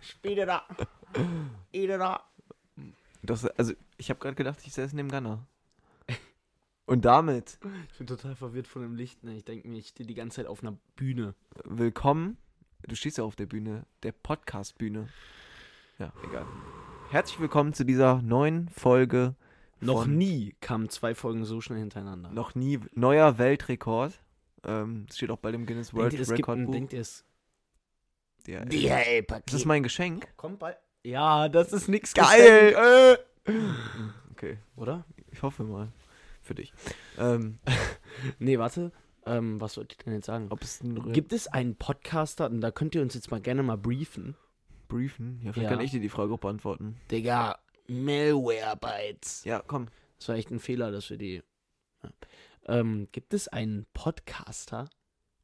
Spiele da. Ede da. Das, also, ich habe gerade gedacht, ich säße neben Gunner. Und damit Ich bin total verwirrt von dem Licht. Ne? Ich denke mir, ich stehe die ganze Zeit auf einer Bühne. willkommen. Du stehst ja auf der Bühne, der Podcast-Bühne. Ja, egal. Herzlich willkommen zu dieser neuen Folge. Noch nie kamen zwei Folgen so schnell hintereinander. Noch nie neuer Weltrekord. Ähm, das steht auch bei dem Guinness denkt World ihr, es gibt Record Buch. denkt ihr es? Der, DHL-Paket. das ist mein Geschenk. Kommt bald. Ja, das ist nix Geil! Äh. Okay, Oder? ich hoffe mal. Für dich. Ähm, Nee, warte. Ähm, was wollte ich denn jetzt sagen? ob es Gibt es einen Podcaster, und da könnt ihr uns jetzt mal gerne mal briefen. Briefen? Ja, vielleicht Ja. kann ich dir die Frage auch beantworten. Digga, Malware-Bytes. Ja, komm. Das war echt ein Fehler, dass wir die. Ja. Ähm, gibt es einen Podcaster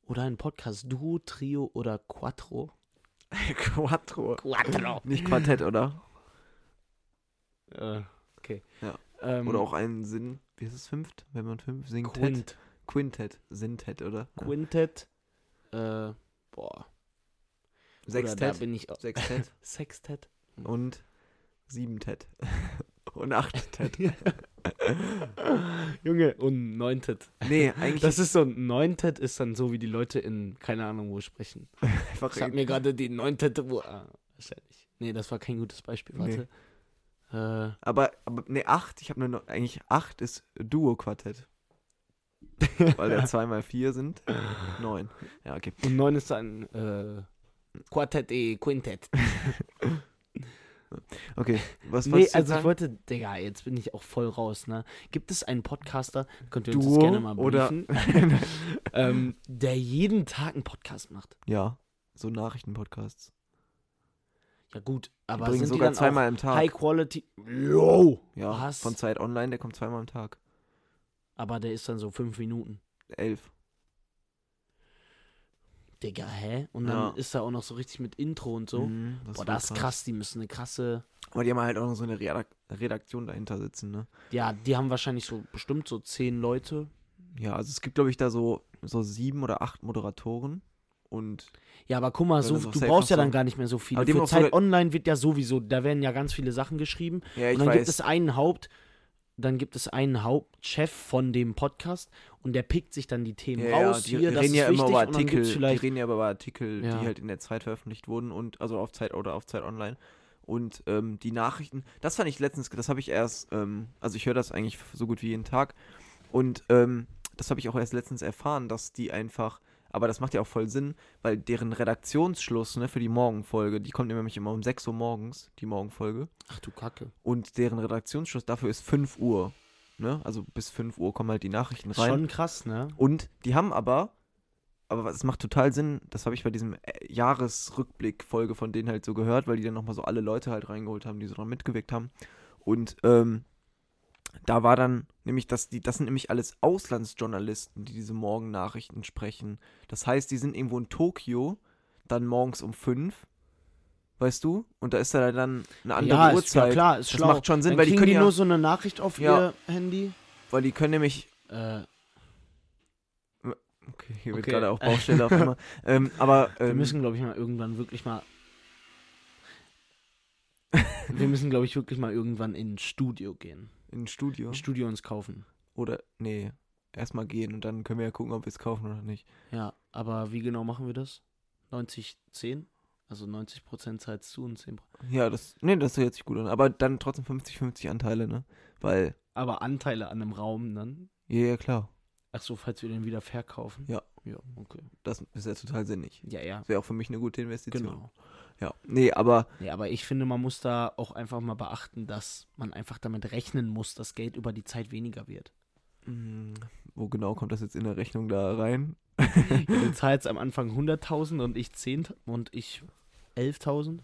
oder ein Podcast-Duo, Trio oder Quattro? Quattro. Quattro. Nicht Quartett, oder? Äh, okay. Ja. Ähm, Oder auch ein Sinn. Wie ist es fünft? Wenn man fünf singt. Quint. Quintett. Sintet, oder? Ja. Quintet. Äh, boah. Oder da Sextett. bin ich. auch- Sextett. Sextett. und siebentett. und achttett. Junge, und neuntet. Nee, eigentlich Das ist so ein Neuntet ist dann so, wie die Leute in keine Ahnung wo sprechen. Ich hab mir gerade die Neuntette wo. Ah, wahrscheinlich. Nee, das war kein gutes Beispiel. Warte. Äh, aber, aber nee, acht, ich habe nur noch, eigentlich acht ist Duo-Quartett. Weil da zwei mal vier sind. Neun. Ja, okay. und neun ist dann äh, Quartett, eh, Quintett. Okay, was Nee, also ich sagen? wollte, Digga, jetzt bin ich auch voll raus, ne? Gibt es einen Podcaster, könnt ihr uns Duo das gerne mal oder- briefen, ähm, der jeden Tag einen Podcast macht? Ja, so Nachrichtenpodcasts. Ja gut, Die aber bringen sind sogar die dann zweimal im Tag. High Quality? Yo! ja, was? von Zeit Online, der kommt zweimal am Tag. Aber der ist dann so fünf Minuten. Elf. Digga, hä? Und dann Ja. ist er auch noch so richtig mit Intro und so. Mhm, Boah, voll das ist krass, die müssen eine krasse. Aber die haben halt auch noch so eine Redak Redaktion dahinter sitzen, ne? Ja, die haben wahrscheinlich so bestimmt so zehn Leute. Ja, also es gibt, glaube ich, da so, so sieben oder acht Moderatoren. Und Ja, aber guck mal, so, das du brauchst ja dann gar nicht mehr so viele. Für Zeit Online wird ja sowieso, da werden ja ganz viele Sachen geschrieben. ja, ich und dann weiß. gibt es einen Haupt, dann gibt es einen Hauptchef von dem Podcast und der pickt sich dann die Themen ja, raus. ja, die hier, das reden ja immer über Artikel, die reden ja über Artikel, Ja. die halt in der Zeit veröffentlicht wurden und also auf Zeit oder auf Zeit Online. Und ähm, die Nachrichten, das fand ich letztens, das habe ich erst, ähm, also ich höre das eigentlich so gut wie jeden Tag. Und ähm, das habe ich auch erst letztens erfahren, dass die einfach, aber das macht ja auch voll Sinn, weil deren Redaktionsschluss ne, für die Morgenfolge, die kommt nämlich immer um 6 Uhr morgens, die Morgenfolge. Ach du Kacke. Und deren Redaktionsschluss dafür ist 5 Uhr. Ne? Also bis 5 Uhr kommen halt die Nachrichten rein. schon krass, ne? Und die haben aber, aber es macht total Sinn, das habe ich bei diesem äh, Jahresrückblick-Folge von denen halt so gehört, weil die dann nochmal so alle Leute halt reingeholt haben, die so dran mitgewirkt haben. Und ähm, da war dann nämlich, dass die, das sind nämlich alles Auslandsjournalisten, die diese Morgennachrichten sprechen. Das heißt, die sind irgendwo in Tokio, dann morgens um fünf, weißt du? Und da ist da dann eine andere ja, Uhrzeit. ja klar, ist das schlau. macht schon Sinn, dann weil die können die ja, nur so eine Nachricht auf Ja. ihr Handy. weil die können nämlich Äh, Okay, hier wird Okay. gerade auch Baustelle auf einmal. ähm, aber wir ähm, müssen, glaube ich, mal irgendwann wirklich mal. wir müssen, glaube ich, wirklich mal irgendwann in ein Studio gehen. In ein Studio Ein Studio uns kaufen. oder nee, erstmal gehen und dann können wir ja gucken, ob wir es kaufen oder nicht. Ja, aber wie genau machen wir das? 90, 10? Also 90% zahlst du und 10%. Ja, das nee, das hört sich gut an, aber dann trotzdem 50 50 Anteile, ne? Weil Aber Anteile an einem Raum dann? ja, ja klar, Ach so, falls wir den wieder verkaufen? Ja. Ja, okay. das ist ja total sinnig. Ja, ja. Das wäre auch für mich eine gute Investition. Genau. Ja, nee, aber Ja, aber ich finde, man muss da auch einfach mal beachten, dass man einfach damit rechnen muss, dass Geld über die Zeit weniger wird. mh, wo genau kommt das jetzt in der Rechnung da rein? Ja, du zahlst am Anfang 100.000 und ich 10 und ich 11.000.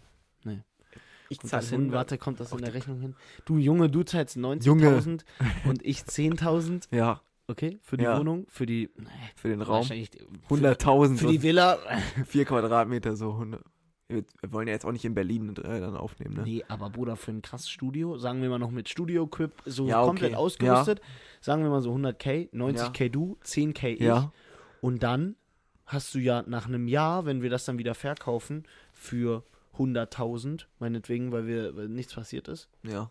Ich Kommt das hin? Warte, kommt das in der Rechnung hin? Du Junge, du zahlst Junge. 90.000 und ich 10.000. Ja, Okay, für die Ja. Wohnung, für die für den Raum. wahrscheinlich 100.000 für, für die Villa. vier Quadratmeter so 100. Wir wollen ja jetzt auch nicht in Berlin äh, dann aufnehmen, ne? Nee, aber Bruder, für ein krasses Studio, sagen wir mal noch mit Studio-Equip, so Ja, okay. komplett ausgerüstet, sagen wir mal so 100k, 90k du, 10k ich. Ja. Und dann hast du ja nach einem Jahr, wenn wir das dann wieder verkaufen, für 100.000, meinetwegen, weil, wir, weil nichts passiert ist, Ja.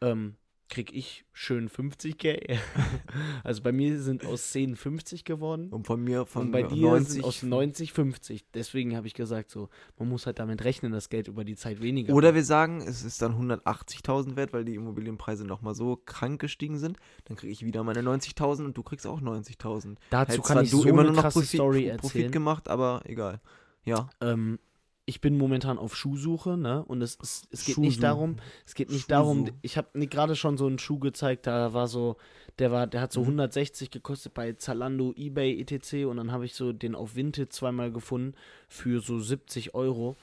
ähm, krieg ich schön 50k. also bei mir sind aus 10 50 geworden. Und von mir von und bei dir 90. sind aus 90 50. Deswegen habe ich gesagt, so, man muss halt damit rechnen, dass Geld über die Zeit weniger Oder wir sagen, es ist dann 180.000 wert, weil die Immobilienpreise nochmal so krank gestiegen sind. Dann kriege ich wieder meine 90.000 und du kriegst auch 90.000. Dazu Hättest kann ich so eine krasse Profit, Story Profit erzählen. gemacht, aber egal. Ja. Ähm, ich bin momentan auf Schuhsuche, ne? Und es, es, es geht nicht Schuhsuche. darum, es geht nicht Schuhsuche. darum, ich habe gerade schon so einen Schuh gezeigt, da war so, der war, der hat so Mhm. 160 gekostet bei Zalando, Ebay, etc. Und dann habe ich so den auf Vinted zweimal gefunden für so 70 Euro.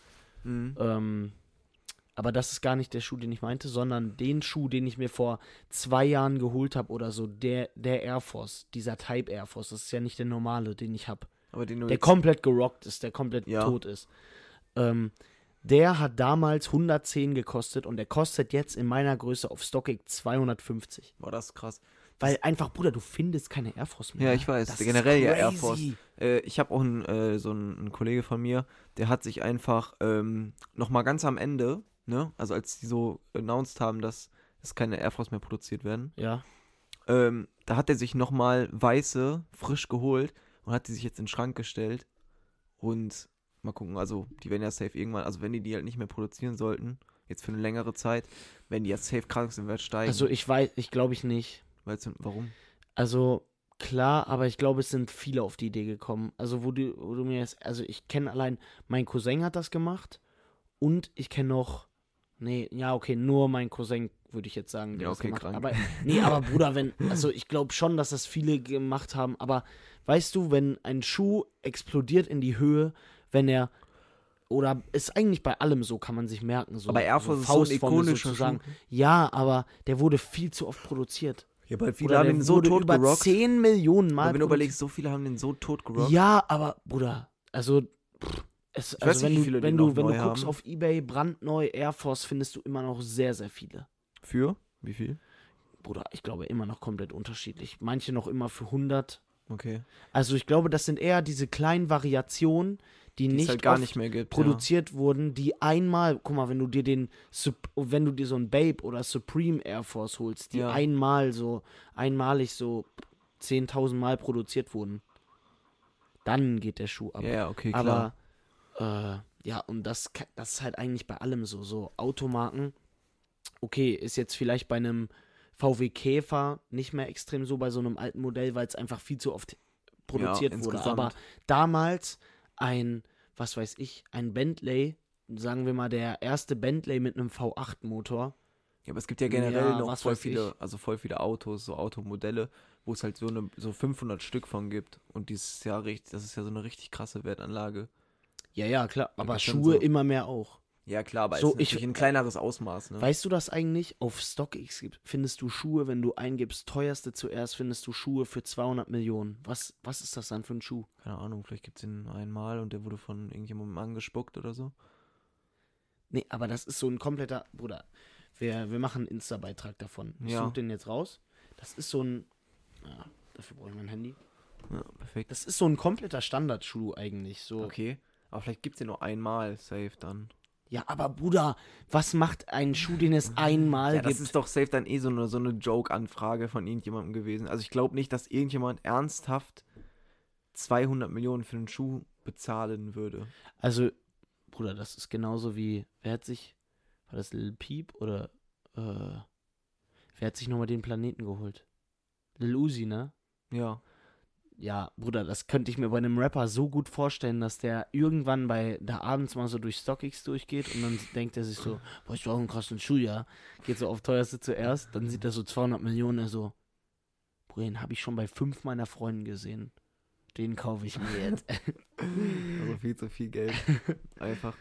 Mhm. Ähm, aber das ist gar nicht der Schuh, den ich meinte, sondern den Schuh, den ich mir vor zwei Jahren geholt habe oder so, der, der Air Force, dieser Type Air Force, das ist ja nicht der normale, den ich habe Aber den der komplett gerockt ist, der komplett Ja. tot ist. Ähm, der hat damals 110 gekostet und der kostet jetzt in meiner Größe auf StockX 250. War das krass. Weil einfach, Bruder, du findest keine Air Force mehr. Ja, ne? ich weiß. Das ist Generell ja Air. Force. Äh, ich habe auch einen, äh, so einen, einen Kollege von mir, der hat sich einfach ähm, nochmal ganz am Ende, ne, also als die so announced haben, dass es keine Air Force mehr produziert werden, Ja. ähm, da hat er sich nochmal weiße, frisch geholt und hat die sich jetzt in den Schrank gestellt. Und mal gucken, also die werden ja safe irgendwann, also wenn die die halt nicht mehr produzieren sollten, jetzt für eine längere Zeit, werden die ja safe krank im Wert steigen. Also ich weiß, ich glaube ich nicht. Weil's, warum? Also klar, aber ich glaube, es sind viele auf die Idee gekommen. Also wo du, wo du mir jetzt, also ich kenne allein, mein Cousin hat das gemacht und ich kenne noch, nee, ja okay, nur mein Cousin würde ich jetzt sagen, der Ja, okay, gemacht krank. Aber nee, aber Bruder, wenn, also ich glaube schon, dass das viele gemacht haben. Aber weißt du, wenn ein Schuh explodiert in die Höhe, wenn er oder ist eigentlich bei allem so, kann man sich merken. So, Aber Air Force so ist so ein ikonischer sozusagen. Schuh. Ja, aber der wurde viel zu oft produziert. Ja, weil viele Oder haben den so tot über gerockt. 10 Millionen Mal Aber wenn du überlegst, so viele haben den so tot gerockt. Ja, aber Bruder, also pff, es, Ich also weiß nicht, wenn wie du, wenn du, wenn du guckst haben. auf eBay brandneu Air Force findest du immer noch sehr sehr viele. Für? Wie viel? Bruder, ich glaube immer noch komplett unterschiedlich. Manche noch immer für 100. Okay. Also ich glaube, das sind eher diese kleinen Variationen, die, nicht halt gar nicht mehr gibt. produziert wurden, die einmal, guck mal, wenn du dir den, wenn du dir so ein Babe oder Supreme Air Force holst, die Ja. einmal so, einmalig so 10.000 Mal produziert wurden, dann geht der Schuh ab. Ja, ja, okay, klar. Aber, äh, ja, und das, das ist halt eigentlich bei allem so. So Automarken, okay, ist jetzt vielleicht bei einem VW Käfer nicht mehr extrem so bei so einem alten Modell, weil es einfach viel zu oft produziert wurde. insgesamt. Aber damals ein, was weiß ich, ein Bentley, sagen wir mal der erste Bentley mit einem V8-Motor. ja, aber es gibt ja generell Ja, noch voll viele, ich. also voll viele Autos, so Automodelle, wo es halt so eine, so 500 Stück von gibt. Und dieses ja richtig, das ist ja so eine richtig krasse Wertanlage. Ja, ja, klar. Aber Schuhe so- immer mehr auch. Ja, klar, aber So, es ist ich- ein kleineres Ausmaß, ne? Weißt du das eigentlich? Auf StockX gibt- findest du Schuhe, wenn du eingibst, teuerste zuerst, findest du Schuhe für 200 Millionen. Was, was ist das dann für ein Schuh? Keine Ahnung, vielleicht gibt es den einmal und der wurde von irgendjemandem angespuckt oder so. Nee, aber das ist so ein kompletter. Bruder, wir, wir machen einen Insta-Beitrag davon. Ich Ja. suche den jetzt raus. Das ist so ein. Ja, dafür brauche ich mein Handy. Ja, perfekt. Das ist so ein kompletter Standardschuh eigentlich. So. Okay. Aber vielleicht gibt es den nur einmal safe dann. Ja, aber Bruder, was macht ein Schuh, den es einmal Ja, das gibt? ist doch safe dann eh so eine, so eine Joke-Anfrage von irgendjemandem gewesen. Also ich glaube nicht, dass irgendjemand ernsthaft 200 Millionen für einen Schuh bezahlen würde. Also, Bruder, das ist genauso wie. Wer hat sich. War das Lil Peep oder. Äh, wer hat sich nochmal den Planeten geholt? Lil Uzi, ne? Ja. Ja, Bruder, das könnte ich mir bei einem Rapper so gut vorstellen, dass der irgendwann bei da abends mal so durch StockX durchgeht und dann denkt er sich so, boah, ich brauche einen krassen Schuh, ja. Geht so auf teuerste zuerst, dann sieht er so 200 Millionen, er so, Bruder, den habe ich schon bei fünf meiner Freunden gesehen. Den kaufe ich mir jetzt. Also viel zu viel Geld. Einfach.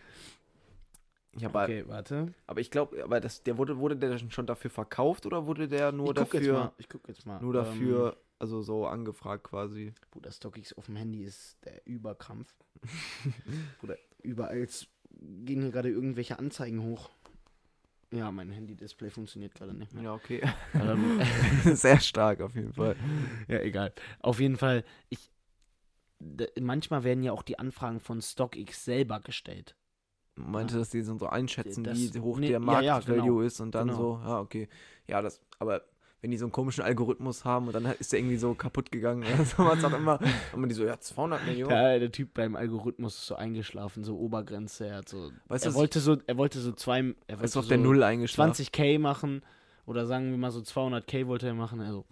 Ich habe okay, warte. aber ich glaube, aber das der wurde wurde der schon dafür verkauft oder wurde der nur ich guck jetzt dafür mal. Ich guck jetzt mal. nur Ähm, dafür also so angefragt quasi? Bruder, StockX auf dem Handy ist der Überkrampf. Bruder, überall gehen hier gerade irgendwelche Anzeigen hoch. Ja, mein Handy-Display funktioniert gerade nicht mehr. Ja, okay. Ähm, Sehr stark auf jeden Fall. ja, egal. Auf jeden Fall, ich. Manchmal werden ja auch die Anfragen von StockX selber gestellt. meinte, dass die so einschätzen, Das- wie hoch nee, der ja, ja, Marktvalue genau. ist und dann Genau. so, ja, okay. Ja, das, aber wenn die so einen komischen Algorithmus haben und dann ist der irgendwie so kaputt gegangen, ja, so was auch immer, man die so, ja, 200 Millionen. Ja, der Typ beim Algorithmus ist so eingeschlafen, so Obergrenze. Er hat so, Weißt er wollte so, er wollte so zwei, er wollte ist auf so der Null eingeschlafen. 20k machen oder sagen wir mal so 200k wollte er machen. Also,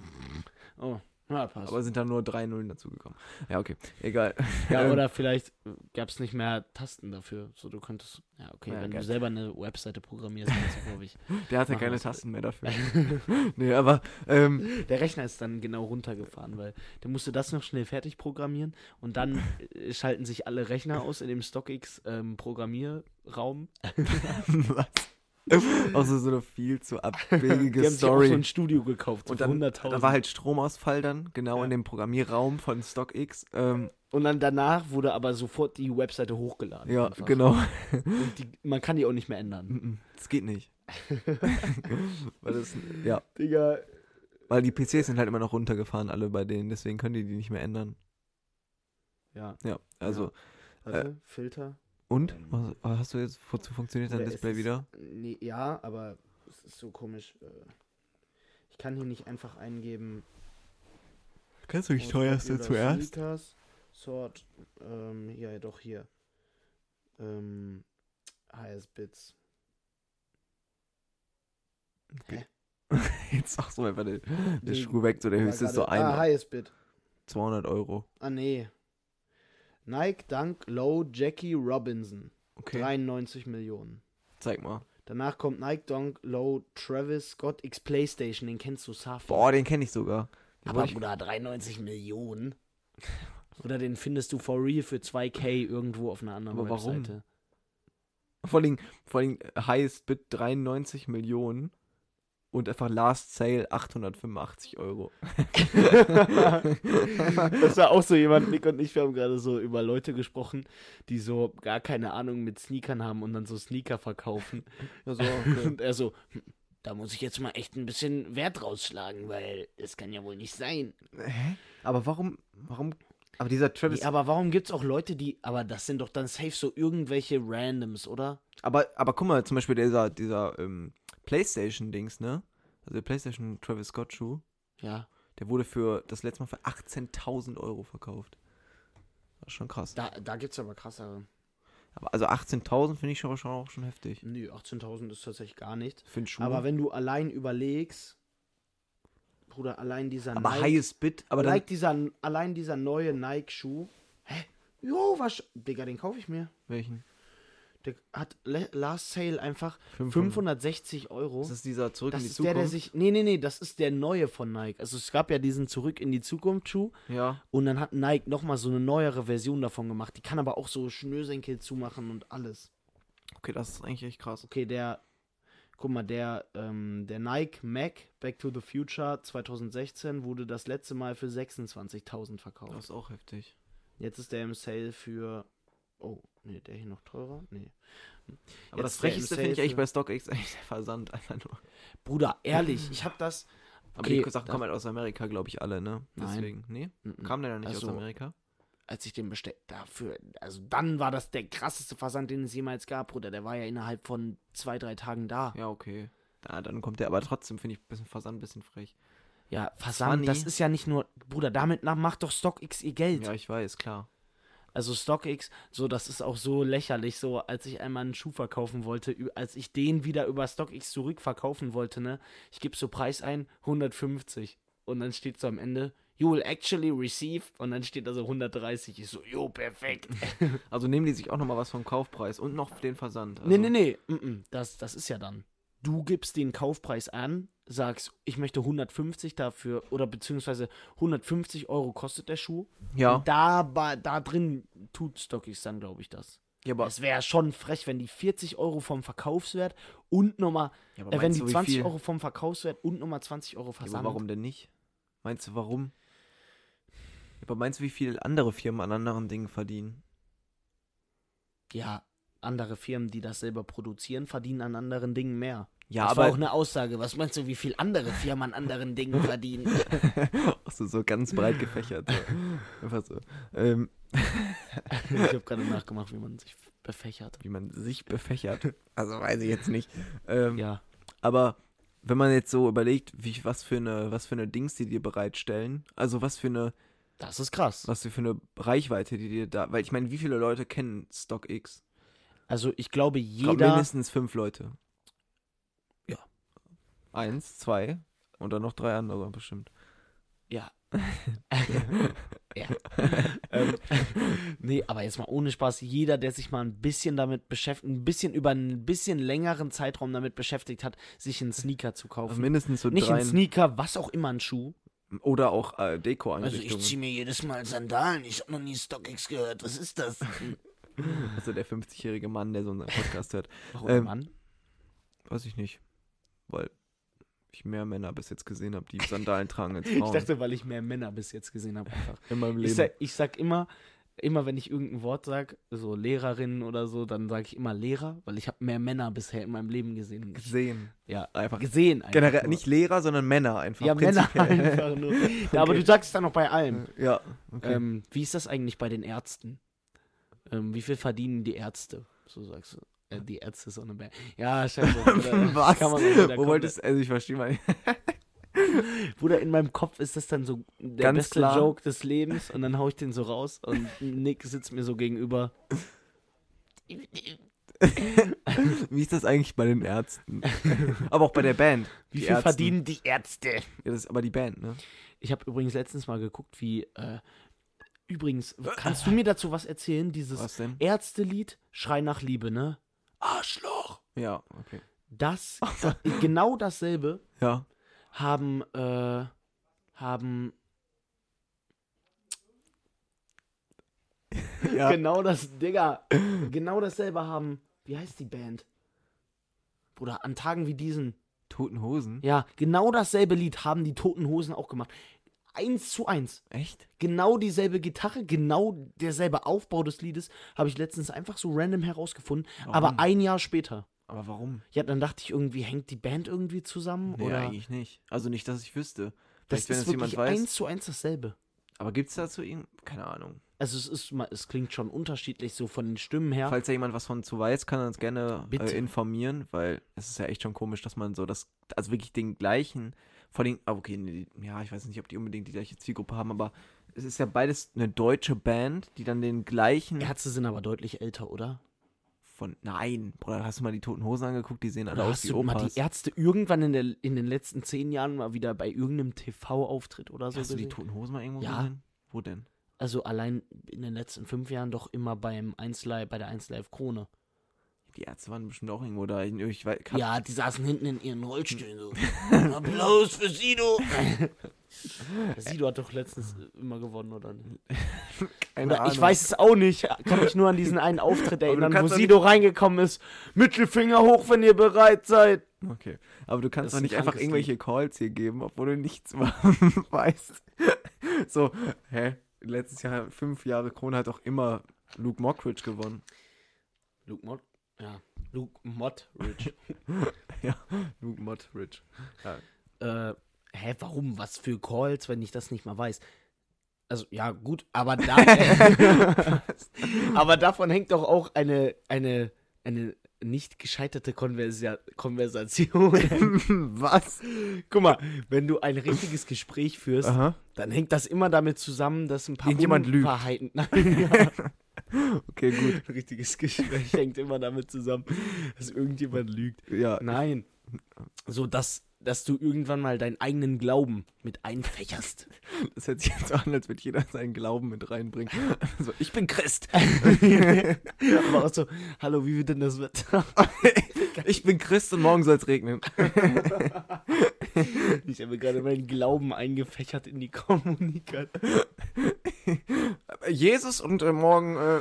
oh, ja, passt. Aber sind da nur drei Nullen dazugekommen. Ja, okay, egal. ja, Ähm, oder vielleicht gab es nicht mehr Tasten dafür. So, du könntest, ja, okay, Ja, wenn geil. du selber eine Webseite programmierst, du, glaube ich. Der hatte keine. Tasten mehr dafür. nee, aber, ähm, Der Rechner ist dann genau runtergefahren, weil der musste das noch schnell fertig programmieren und dann äh, schalten sich alle Rechner aus in dem StockX ähm, Programmierraum. was? auch so, so eine viel zu Die abwegige haben sich auch so ein Studio gekauft, Und dann 100.000. da war halt Stromausfall dann, genau Ja. in dem Programmierraum von StockX. Ähm, und dann danach wurde aber sofort die Webseite hochgeladen. ja, einfach. genau. Und die, man kann die auch nicht mehr ändern. Mm-mm, Das geht nicht. weil, das, ja, Digga. weil die PCs sind halt immer noch runtergefahren, alle bei denen, deswegen können die die nicht mehr ändern. Ja, Ja, also, warte, Filter. Und? Was, hast du jetzt, wozu funktioniert dein Display wieder? Nee, ja, aber es ist so komisch. äh, Ich kann hier nicht einfach eingeben. Kannst du Autocomputer Sneakers, Sort, ähm, ja, doch hier. Ähm, HS-Bits. Jetzt sagst du einfach den, den Nee, Schuh weg, so der höchste ist so gerade- Ah, ein, HS-Bit. 200 Euro. Ah, nee. Nike Dunk Low Jackie Robinson. Okay, 93 Millionen. zeig mal. Danach kommt Nike Dunk Low Travis Scott X PlayStation. Den kennst du, Safi. Boah, den kenne ich sogar. Den Aber ich- Bruder, 93 Millionen. Oder den findest du for real für 2K irgendwo auf einer anderen Aber warum? Webseite. Vor allem, vor allem äh, Highest Bid 93 Millionen und einfach Last Sale 885 Euro. Das war auch so jemand, Nick und ich, wir haben gerade so über Leute gesprochen, die so gar keine Ahnung mit Sneakern haben und dann so Sneaker verkaufen. Also, Und er so, "Hm, da muss ich jetzt mal echt ein bisschen Wert rausschlagen, weil das kann ja wohl nicht sein. Hä? Aber warum, warum, aber dieser Travis, Nee, aber warum gibt's auch Leute, die, aber das sind doch dann safe so irgendwelche Randoms, oder? aber, aber guck mal, zum Beispiel dieser, dieser ähm, Playstation-Dings, ne? Also der Playstation Travis Scott Schuh, Ja, der wurde für das letzte Mal für 18.000 Euro verkauft. Das ist schon krass. da, da gibt's aber krassere. Aber also 18.000 finde ich schon, schon auch schon heftig. Nö, 18.000 ist tatsächlich gar nicht. Für einen Schuh. Aber wenn du allein überlegst, Bruder, allein dieser aber Nike, Highest Bid, aber dann, allein, dieser, allein dieser neue Nike-Schuh, hä? Jo, was, Digga, den kaufe ich mir. welchen? Der hat Last Sale einfach 500. 560 Euro. Das ist dieser Zurück Das in die ist Zukunft. der, der sich. Nee, nee, nee, das ist der neue von Nike. Also es gab ja diesen Zurück in die Zukunft Schuh ja. und dann hat Nike nochmal so eine neuere Version davon gemacht. Die kann aber auch so Schnürsenkel zumachen und alles. Okay, das ist eigentlich echt krass. Okay, der. Guck mal, der, ähm, der Nike Mac Back to the Future 2016 wurde das letzte Mal für 26.000 verkauft. Das ist auch heftig. Jetzt ist der im Sale für. Oh, nee, der hier noch teurer? Nee. Aber Jetzt das Frechste finde ich eigentlich für- bei StockX eigentlich der Versand einfach nur. Bruder, ehrlich, ich hab das. Aber Okay, die Sachen kommen halt aus Amerika, glaube ich, alle, ne? Nein. Deswegen, nee? Mhm. Kam der dann nicht Also, aus Amerika? als ich den bestellt, dafür, also dann war das der krasseste Versand, den es jemals gab, Bruder. Der war ja innerhalb von zwei, drei Tagen da. Ja, okay. Da, dann kommt der, aber trotzdem finde ich ein bisschen Versand ein bisschen frech. Ja, Versand, Funny. das ist ja nicht nur, Bruder, damit macht doch StockX ihr Geld. Ja, ich weiß, klar. Also StockX, so, das ist auch so lächerlich, so, als ich einmal einen Schuh verkaufen wollte, als ich den wieder über StockX zurückverkaufen wollte, ne, ich gebe so Preis ein, 150. Und dann steht so am Ende, you will actually receive, und dann steht da so 130. Ich so, jo, perfekt. Also nehmen die sich auch nochmal was vom Kaufpreis und noch den Versand. Also, Nee, nee, nee. mm, mm, Das, das ist ja dann. Du gibst den Kaufpreis an, sagst, ich möchte 150 dafür, oder beziehungsweise 150 Euro kostet der Schuh. Ja, Und da, da drin tut StockX dann, glaube ich, das. ja, aber, Es wäre schon frech, wenn die 40 Euro vom Verkaufswert und nochmal, ja, äh, wenn die du, wie 20 viel? Euro vom Verkaufswert und nochmal 20 Euro Ja, Versand. aber warum denn nicht? Meinst du, warum? Ja, aber meinst du, wie viel andere Firmen an anderen Dingen verdienen? Ja, andere Firmen, die das selber produzieren, verdienen an anderen Dingen mehr. Ja, das war aber auch eine Aussage. Was meinst du, wie viel andere Firmen an anderen Dingen verdienen? so, so ganz breit gefächert. So. Einfach so. Ähm, ich habe gerade nachgemacht, wie man sich befächert. wie man sich befächert. Also weiß ich jetzt nicht. Ähm, Ja. Aber wenn man jetzt so überlegt, wie, was, für eine, was für eine Dings die dir bereitstellen, also was für eine, Das ist krass. was für eine Reichweite die dir da, weil ich meine, wie viele Leute kennen StockX? Also ich glaube, Ich glaub, jeder. mindestens fünf Leute. Ja. Eins, zwei und dann noch drei andere bestimmt. Ja. ja. ähm, nee, aber jetzt mal ohne Spaß, jeder, der sich mal ein bisschen damit beschäftigt, ein bisschen über einen bisschen längeren Zeitraum damit beschäftigt hat, sich einen Sneaker zu Also kaufen. mindestens so Nicht drei. ein Sneaker, was auch immer ein Schuh. Oder auch äh, Also ich ziehe mir jedes Mal Sandalen. Ich habe noch nie StockX gehört. Was ist das? also der 50-jährige Mann, der so unseren Podcast hört. Warum, Ähm, Mann? Weiß ich nicht. Weil ich mehr Männer bis jetzt gesehen habe, die Sandalen tragen als Ich Frauen. dachte, weil ich mehr Männer bis jetzt gesehen habe einfach. in meinem Ich Leben. sag, ich sag immer, immer wenn ich irgendein Wort sag, so Lehrerinnen oder so, dann sage ich immer Lehrer, weil ich habe mehr Männer bisher in meinem Leben gesehen. gesehen. Ja, Einfach. gesehen einfach. Generell nur. nicht Lehrer, sondern Männer einfach. Ja, Männer einfach nur. Ja, aber du sagst es dann noch bei allem. Ja, okay. Ähm, wie ist das eigentlich bei den Ärzten? Ähm, wie viel verdienen die Ärzte? So sagst du. Äh, die Ärzte ist auch eine Band. Ja, scheiße. Was? Kann man auch Wo wolltest also ich verstehe mal. Bruder, in meinem Kopf ist das dann so der Ganz beste klar. Joke des Lebens und dann hau ich den so raus und Nick sitzt mir so gegenüber. Wie ist das eigentlich bei den Ärzten? aber auch bei der Band. Wie viel Ärzten. verdienen die Ärzte? Ja, das ist aber die Band, ne? Ich habe übrigens letztens mal geguckt, wie. Äh, übrigens, kannst du mir dazu was erzählen? Dieses Was denn? Ärztelied, Schrei nach Liebe, ne? Arschloch! Ja, okay. Das, genau dasselbe Ja. haben, äh, haben, Ja. genau das, Digga, genau dasselbe haben, wie heißt die Band? Bruder, an Tagen wie diesen, Toten Hosen? ja, genau dasselbe Lied haben die Toten Hosen auch gemacht. Eins zu eins. Echt? Genau dieselbe Gitarre, genau derselbe Aufbau des Liedes habe ich letztens einfach so random herausgefunden, Warum? aber ein Jahr später. Aber warum? Ja, dann dachte ich irgendwie, hängt die Band irgendwie zusammen? Nee, oder eigentlich nicht. Also nicht, dass ich wüsste. das Vielleicht, wenn ist jemand wirklich eins zu eins dasselbe. Aber gibt es dazu ihn? Keine Ahnung. Also es ist mal, es klingt schon unterschiedlich so von den Stimmen her. Falls da jemand was von zu weiß, kann er uns gerne äh, informieren, weil es ist ja echt schon komisch, dass man so das, also wirklich den gleichen, vor den, ah, okay, nee, ja, ich weiß nicht, ob die unbedingt die gleiche Zielgruppe haben, aber es ist ja beides eine deutsche Band, die dann den gleichen Ärzte sind aber deutlich älter, oder? Von, nein, Bruder, hast du mal die Toten Hosen angeguckt, die sehen alle Oder aus hast wie du mal die Ärzte irgendwann in, der, in den letzten zehn Jahren mal wieder bei irgendeinem TV-Auftritt oder so hast du die gesehen? Toten Hosen mal irgendwo Ja. gesehen? Wo denn? Also allein in den letzten fünf Jahren doch immer beim 1 Live, bei der 1 Live Krone. Die Ärzte waren bestimmt auch irgendwo da. Ich, ich weiß, Ja, die saßen hinten in ihren Rollstühlen so. Applaus für Sido! Sido hat doch letztens äh, immer gewonnen, oder nicht? keine Oder Ahnung. ich weiß es auch nicht. Kann mich nur an diesen einen Auftritt erinnern, wo Sido reingekommen ist. Mittelfinger hoch, wenn ihr bereit seid. Okay. Aber du kannst doch nicht ein einfach irgendwelche Calls hier geben, obwohl du nichts weißt. so, hä? Letztes Jahr, fünf Jahre Krone hat auch immer Luke Mockridge gewonnen. Luke Mott? Ja. Luke Mottridge. Luke Mockridge. äh, hä, warum? Was für Calls, wenn ich das nicht mal weiß? Also, ja, gut, aber da. aber davon hängt doch auch eine, eine, eine nicht gescheiterte Konversa Konversation. Was? Guck mal, wenn du ein richtiges Gespräch führst, Aha. dann hängt das immer damit zusammen, dass ein paar. Unwahrheiten. Nein, ja. Okay, gut. Richtiges Gespräch hängt immer damit zusammen, dass irgendjemand lügt. Ja. Nein. So, dass, dass du irgendwann mal deinen eigenen Glauben mit einfächerst. Das hört sich jetzt an, als würde jeder seinen Glauben mit reinbringen. So, ich bin Christ. Aber auch so, hallo, wie wird denn das Wetter? Ich bin Christ und morgen soll es regnen. Ich habe gerade meinen Glauben eingefächert in die Kommunikation. Jesus und äh, morgen. Äh,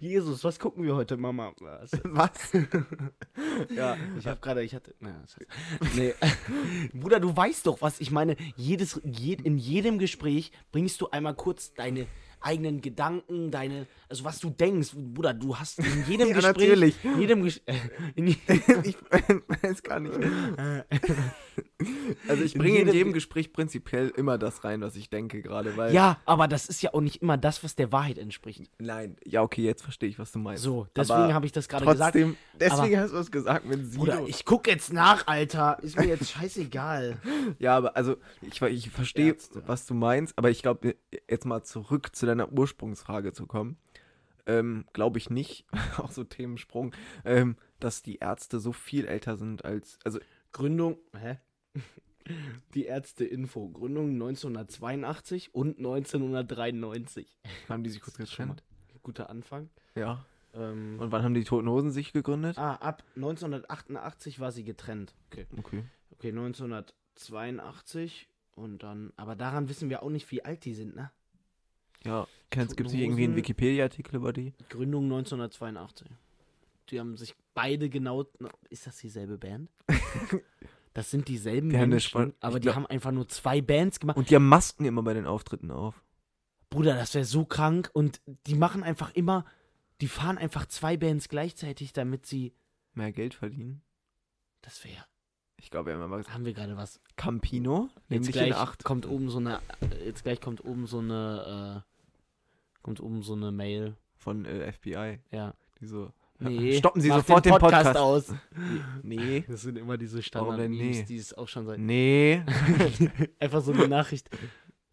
Jesus, was gucken wir heute, Mama? Was? was? ja. Ich habe gerade, ich hatte, na, nee. Bruder, du weißt doch, was ich meine. Jedes, jed, in jedem Gespräch bringst du einmal kurz deine eigenen Gedanken, deine, also was du denkst. Bruder, du hast in jedem Ja, Gespräch, natürlich. in jedem Ges in je ich weiß gar nicht. Also ich In bringe in jedem- Gespräch prinzipiell immer das rein, was ich denke gerade, weil... Ja, aber das ist ja auch nicht immer das, was der Wahrheit entspricht. Nein, ja okay, jetzt verstehe ich, was du meinst. So, deswegen Aber habe ich das gerade gesagt. Deswegen hast du es gesagt mit Sido. Bruder, ich guck jetzt nach, Alter. Ist mir jetzt scheißegal. Ja, aber also ich, ich verstehe, was du meinst, aber ich glaube, jetzt mal zurück zu deiner Ursprungsfrage zu kommen, ähm, glaube ich nicht, auch so Themensprung, ähm, dass die Ärzte so viel älter sind als, also Gründung, hä? Die Ärzte-Info. Gründung 1982 und 1993. haben die sich kurz getrennt? Guter Anfang. Ja. Ähm, Und wann haben die Toten Hosen sich gegründet? ah, ab 1988 war sie getrennt. Okay. Okay. Okay, 1982 und dann, aber daran wissen wir auch nicht, wie alt die sind, ne? Ja, gibt es nicht irgendwie einen. Wikipedia-Artikel über die? Gründung 1982. Die haben sich beide genau. Ist das dieselbe Band? Das sind dieselben Die Menschen, aber die glaub- haben einfach nur zwei Bands gemacht. Und die haben Masken immer bei den Auftritten auf. Bruder, das wäre so krank. Und die machen einfach immer. Die fahren einfach zwei Bands gleichzeitig, damit sie. Mehr Geld verdienen. Das wäre. Ich glaube, wir haben gesagt, Haben wir gerade was? Campino, Jetzt gleich kommt oben so eine. Jetzt gleich kommt oben so eine. Äh, kommt oben so eine Mail. von äh, FBI. Ja. Die so, Nee. stoppen Sie mach sofort den Podcast. aus. nee, Das sind immer diese Standard-Memes, nee? die es auch schon seit. nee. Einfach so eine Nachricht.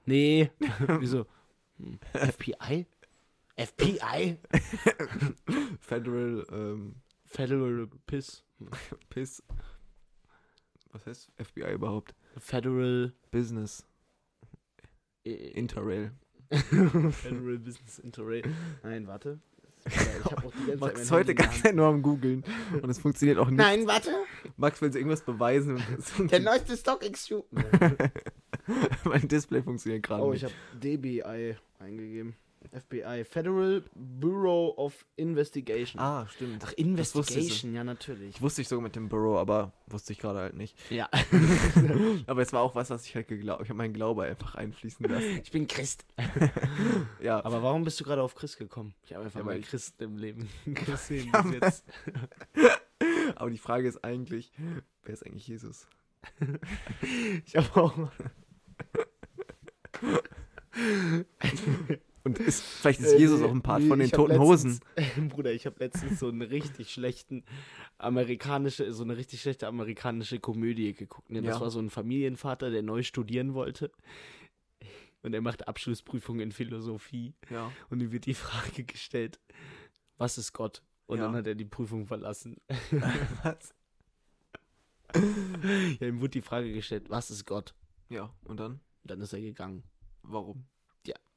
Nee. Wieso? Hm, FBI? FBI? Federal ähm, Federal Piss. Piss. Was heißt FBI überhaupt? Federal. Business. Interrail. Federal Business Interrail. Nein, warte. Ich Max ist heute ganz nur am googeln und es funktioniert auch nicht. Nein, warte. Max will so irgendwas beweisen Der neueste Stock Exchange. mein Display funktioniert gerade Oh, ich nicht. habe DBI eingegeben. FBI. Federal Bureau of Investigation. Ah, stimmt. Ach, Investigation, ja, natürlich. Ich wusste ich sogar mit dem Burrow, aber wusste ich gerade halt nicht. Ja. Aber es war auch was, was ich halt geglaubt. Ich habe meinen Glaube einfach einfließen lassen. Ich bin Christ. Ja, Aber warum bist du gerade auf Christ gekommen? Ich habe einfach Ja, mal Christen im Leben gesehen. Ja, bis jetzt. aber die Frage ist eigentlich, wer ist eigentlich Jesus? Ich habe auch. Und ist, vielleicht ist Jesus auch ein Part von den toten Hosen. letztens- Bruder, ich habe letztens so einen richtig schlechten amerikanische, so eine richtig schlechte amerikanische Komödie geguckt. Ne? Das Ja. war so ein Familienvater, der neu studieren wollte. Und er macht Abschlussprüfung in Philosophie. Ja. Und ihm wird die Frage gestellt, was ist Gott? Und Ja. dann hat er die Prüfung verlassen. Was? Ja, ihm wurde die Frage gestellt, was ist Gott? Ja, und dann? Und dann ist er gegangen, Warum?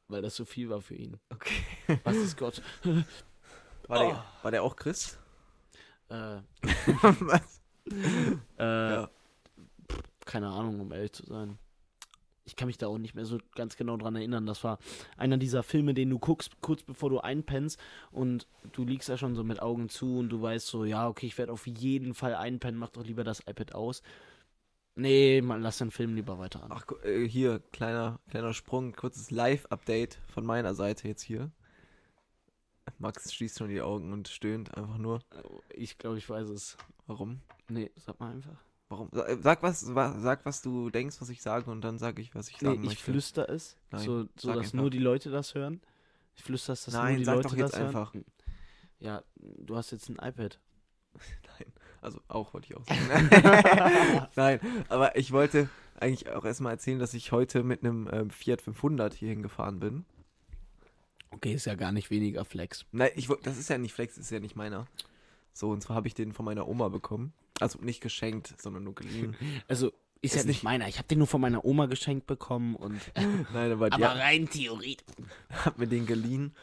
Weil das so viel war für ihn. Okay. Was ist Gott? War, Oh. der, war der auch Christ? äh, Was? äh, Ja. keine Ahnung, um ehrlich zu sein. Ich kann mich da auch nicht mehr so ganz genau dran erinnern. Das war einer dieser Filme, den du guckst, kurz bevor du einpennst und du liegst da schon so mit Augen zu und du weißt so, ja, okay, ich werde auf jeden Fall einpennen, mach doch lieber das iPad aus. Nee, man, lass den Film lieber weiter an. Ach, äh, hier, kleiner, kleiner Sprung, kurzes Live-Update von meiner Seite jetzt hier. Max schließt schon die Augen und stöhnt einfach nur. Ich glaube, ich weiß es. Warum? Nee, sag mal einfach. Warum? Äh, Sag was, wa- sag, was du denkst, was ich sage, und dann sage ich, was ich Nee, sagen ich möchte. flüster es, Nein, so, so dass einfach. nur die Leute das hören. Ich flüster es, dass Nein, nur die sag Leute doch jetzt das hören. einfach. Ja, du hast jetzt ein iPad. Also auch wollte ich auch sagen. Nein, aber ich wollte eigentlich auch erstmal erzählen, dass ich heute mit einem ähm, Fiat 500 hierhin gefahren bin. Okay, ist ja gar nicht weniger Flex. Nein, ich, das ist ja nicht Flex, das ist ja nicht meiner. So, und zwar habe ich den von meiner Oma bekommen. Also nicht geschenkt, sondern nur geliehen. Also, ist, Ist ja nicht nicht- meiner. Ich habe den nur von meiner Oma geschenkt bekommen und. Nein, aber aber rein theoretisch. hat mir den geliehen.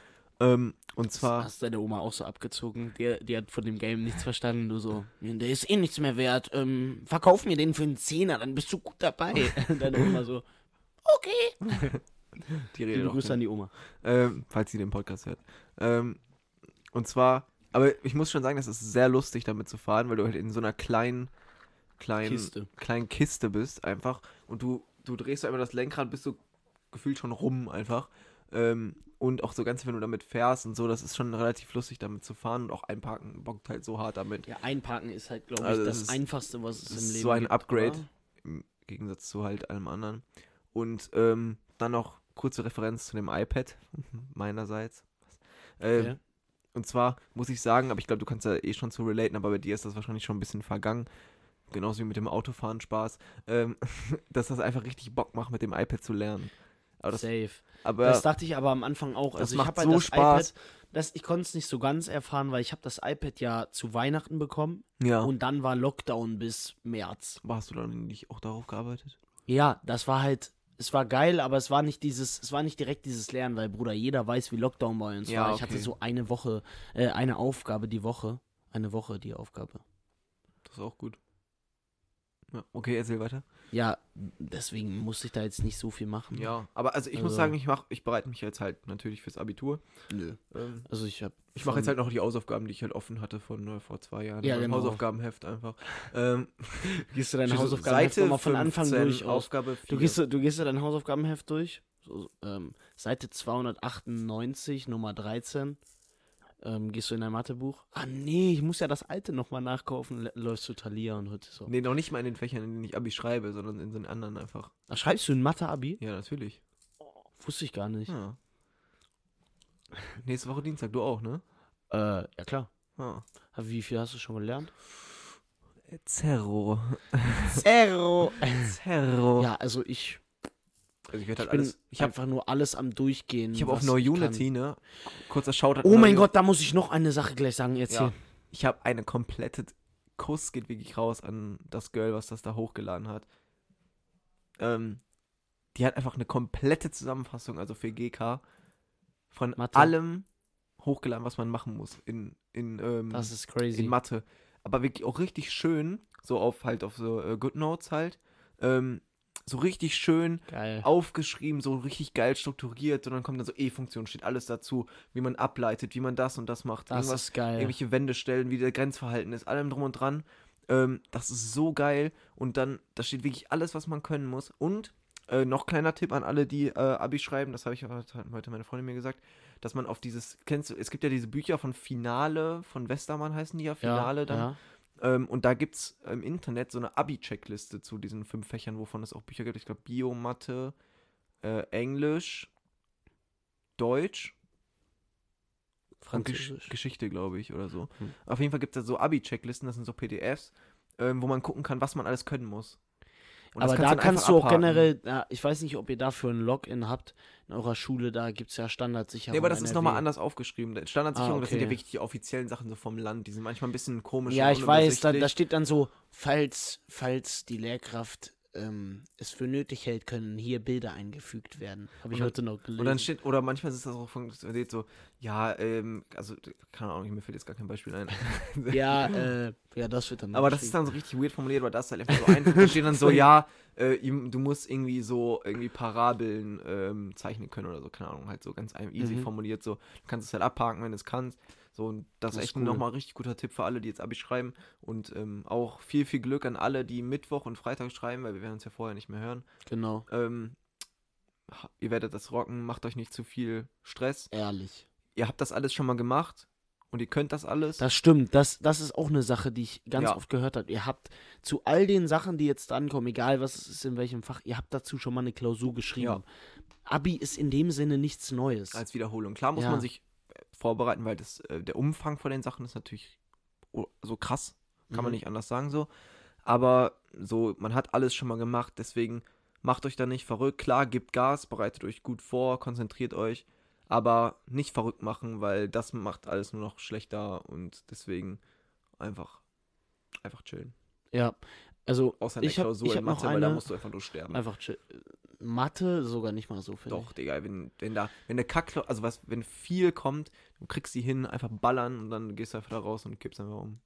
Ähm, und zwar, Hast deine Oma auch so abgezogen? Die, die hat von dem Game nichts verstanden. Du so, "Ja, der ist eh nichts mehr wert. Ähm, verkauf mir den für einen Zehner, dann bist du gut dabei. Deine Oma so, okay. die Rede doch Grüße an die Oma. ähm, falls sie den Podcast hört. Ähm, und zwar, aber ich muss schon sagen, das ist sehr lustig, damit zu fahren, weil du halt in so einer kleinen, kleinen Kiste. kleinen Kiste bist, einfach. Und du, du drehst so einmal das Lenkrad, bist du gefühlt schon rum, einfach. Ähm, und auch so ganz, wenn du damit fährst und so, das ist schon relativ lustig, damit zu fahren. Und auch einparken bockt halt so hart damit. Ja, einparken ist halt, glaube ich, Also das, das ist- Einfachste, was es im ist Leben so ein gibt. Upgrade. oder? im Gegensatz zu halt allem anderen. Und ähm, dann noch kurze Referenz zu dem iPad meinerseits. Ähm, Okay. Und zwar muss ich sagen, aber ich glaube, du kannst da eh schon zu relaten, aber bei dir ist das wahrscheinlich schon ein bisschen vergangen. Genauso wie mit dem Autofahren Spaß. Ähm, dass das einfach richtig Bock macht, mit dem iPad zu lernen. Das, Safe. Aber das dachte ich aber am Anfang auch. das Also ich macht habe halt so das Spaß. iPad, das, ich konnte es nicht so ganz erfahren, weil ich habe das iPad ja zu Weihnachten bekommen ja. und dann war Lockdown bis März. Aber hast du dann nicht auch darauf gearbeitet? Ja, das war halt, es war geil, aber es war nicht dieses, es war nicht direkt dieses Lernen, weil Bruder, jeder weiß, wie Lockdown bei uns Ja, war. Ich hatte okay. so eine Woche, äh, eine Aufgabe die Woche. Eine Woche die Aufgabe. Das ist auch gut. Ja, okay, erzähl weiter. Ja, deswegen musste ich da jetzt nicht so viel machen. Ja, aber also ich muss Also- sagen, ich mach, ich bereite mich jetzt halt natürlich fürs Abitur. Nö. Ähm, Also ich habe. ich mache jetzt halt noch die Hausaufgaben, die ich halt offen hatte von äh, vor zwei Jahren. Ja, genau. Hausaufgabenheft einfach. Ähm, Gehst du so Hausaufgabenheft nochmal von Anfang 15, durch? Aufgabe 4. Du gehst, du gehst ja dein Hausaufgabenheft durch. So, ähm, Seite 298, Nummer 13. Ähm, gehst du in dein Mathebuch? Ah, nee, ich muss ja das alte nochmal nachkaufen. Läufst du Thalia und heute so. Nee, noch nicht mal in den Fächern, in denen ich Abi schreibe, sondern in den anderen einfach. Ach, schreibst du in Mathe-Abi? Ja, natürlich. Wusste ich gar nicht. Ja. Nächste Woche Dienstag, du auch, ne? Äh, ja klar. Ah. Wie viel hast du schon gelernt? Zerro. Zero. Zerro. Ja, also ich, Also ich werde ich halt bin alles. Ich habe einfach nur alles am Durchgehen. ich hab auf was No ich kann. Unity, ne? Kurzer Shoutout. Oh mein Gott, da muss ich noch eine Sache gleich sagen. Erzähl. Ja. Ich habe eine komplette Kuss geht wirklich raus an das Girl, was das da hochgeladen hat. Ähm, die hat einfach eine komplette Zusammenfassung, also für GK, von Mathe. allem hochgeladen, was man machen muss in, in, ähm, Das ist crazy. in Mathe. Aber wirklich auch richtig schön, so auf halt auf so äh, Good Notes halt. Ähm, so richtig schön Geil. aufgeschrieben, so richtig geil strukturiert und dann kommt dann so E-Funktion, steht alles dazu, wie man ableitet, wie man das und das macht. Das Irgendwas ist geil. irgendwelche Wände stellen, wie der Grenzverhalten ist, allem drum und dran. Ähm, das ist so geil. Und dann, da steht wirklich alles, was man können muss. Und äh, noch kleiner Tipp an alle, die äh, Abi schreiben, das habe ich heute meine Freundin mir gesagt, dass man auf dieses, kennst du, es gibt ja diese Bücher von Finale, von Westermann heißen die ja, Finale ja, dann. Ja. Ähm, und da gibt es im Internet so eine Abi-Checkliste zu diesen fünf Fächern, wovon es auch Bücher gibt. Ich glaube, Bio, Mathe, äh, Englisch, Deutsch und Gesch Französisch. Geschichte, glaube ich, oder so. Hm. Auf jeden Fall gibt es da so Abi-Checklisten, das sind so PDFs, ähm, wo man gucken kann, was man alles können muss. Aber da kannst du auch abhaken. generell, ja, ich weiß nicht, ob ihr dafür ein Login habt in eurer Schule, da gibt es ja Standardsicherung. Nee, aber das ist nochmal anders aufgeschrieben. Standardsicherung, Ah, das sind ja okay. wirklich die offiziellen Sachen so vom Land. Die sind manchmal ein bisschen komisch. Ja, ich weiß, da, da steht dann so, falls, falls die Lehrkraft ähm, es für nötig hält, können hier Bilder eingefügt werden. Habe ich dann- heute noch gelesen. Und dann steht, oder manchmal ist das auch von, steht so, ja, ähm, also, keine Ahnung, mir fällt jetzt gar kein Beispiel ein. ja, äh, ja, das wird dann. Aber das ist dann so richtig weird formuliert, weil das ist halt einfach so einfach. Da steht dann so, ja, äh, du musst irgendwie so irgendwie Parabeln ähm, zeichnen können oder so, keine Ahnung, halt so ganz easy Mhm. formuliert. So, du kannst es halt abhaken, wenn du es kannst. So, und das, Das ist echt cool. nochmal ein richtig guter Tipp für alle, die jetzt Abi schreiben. Und ähm, auch viel, viel Glück an alle, die Mittwoch und Freitag schreiben, weil wir werden uns ja vorher nicht mehr hören. Genau, Ähm, ihr werdet das rocken, macht euch nicht zu viel Stress. ehrlich. Ihr habt das alles schon mal gemacht und ihr könnt das alles. Das stimmt, das, das ist auch eine Sache, die ich ganz Ja. oft gehört habe. Ihr habt zu all den Sachen, die jetzt drankommen, egal was es ist, in welchem Fach, ihr habt dazu schon mal eine Klausur geschrieben. Abi ist in dem Sinne nichts Neues. als Wiederholung. Klar muss Ja. man sich vorbereiten, weil das, äh, der Umfang von den Sachen ist natürlich so krass, kann man Mhm. nicht anders sagen so. Aber so, man hat alles schon mal gemacht, deswegen macht euch da nicht verrückt. Klar, gebt Gas, bereitet euch gut vor, konzentriert euch, aber nicht verrückt machen, weil das macht alles nur noch schlechter und deswegen einfach, einfach chillen. Ja, also Außer in der ich Klausur ich in hab noch Mathe, weil da eine, musst du einfach nur sterben. einfach chill- Mathe sogar nicht mal so, finde Doch, Digga, wenn, wenn da, wenn der Kack, also was, wenn viel kommt, du kriegst die hin, einfach ballern und dann gehst du einfach da raus und kippst einfach um.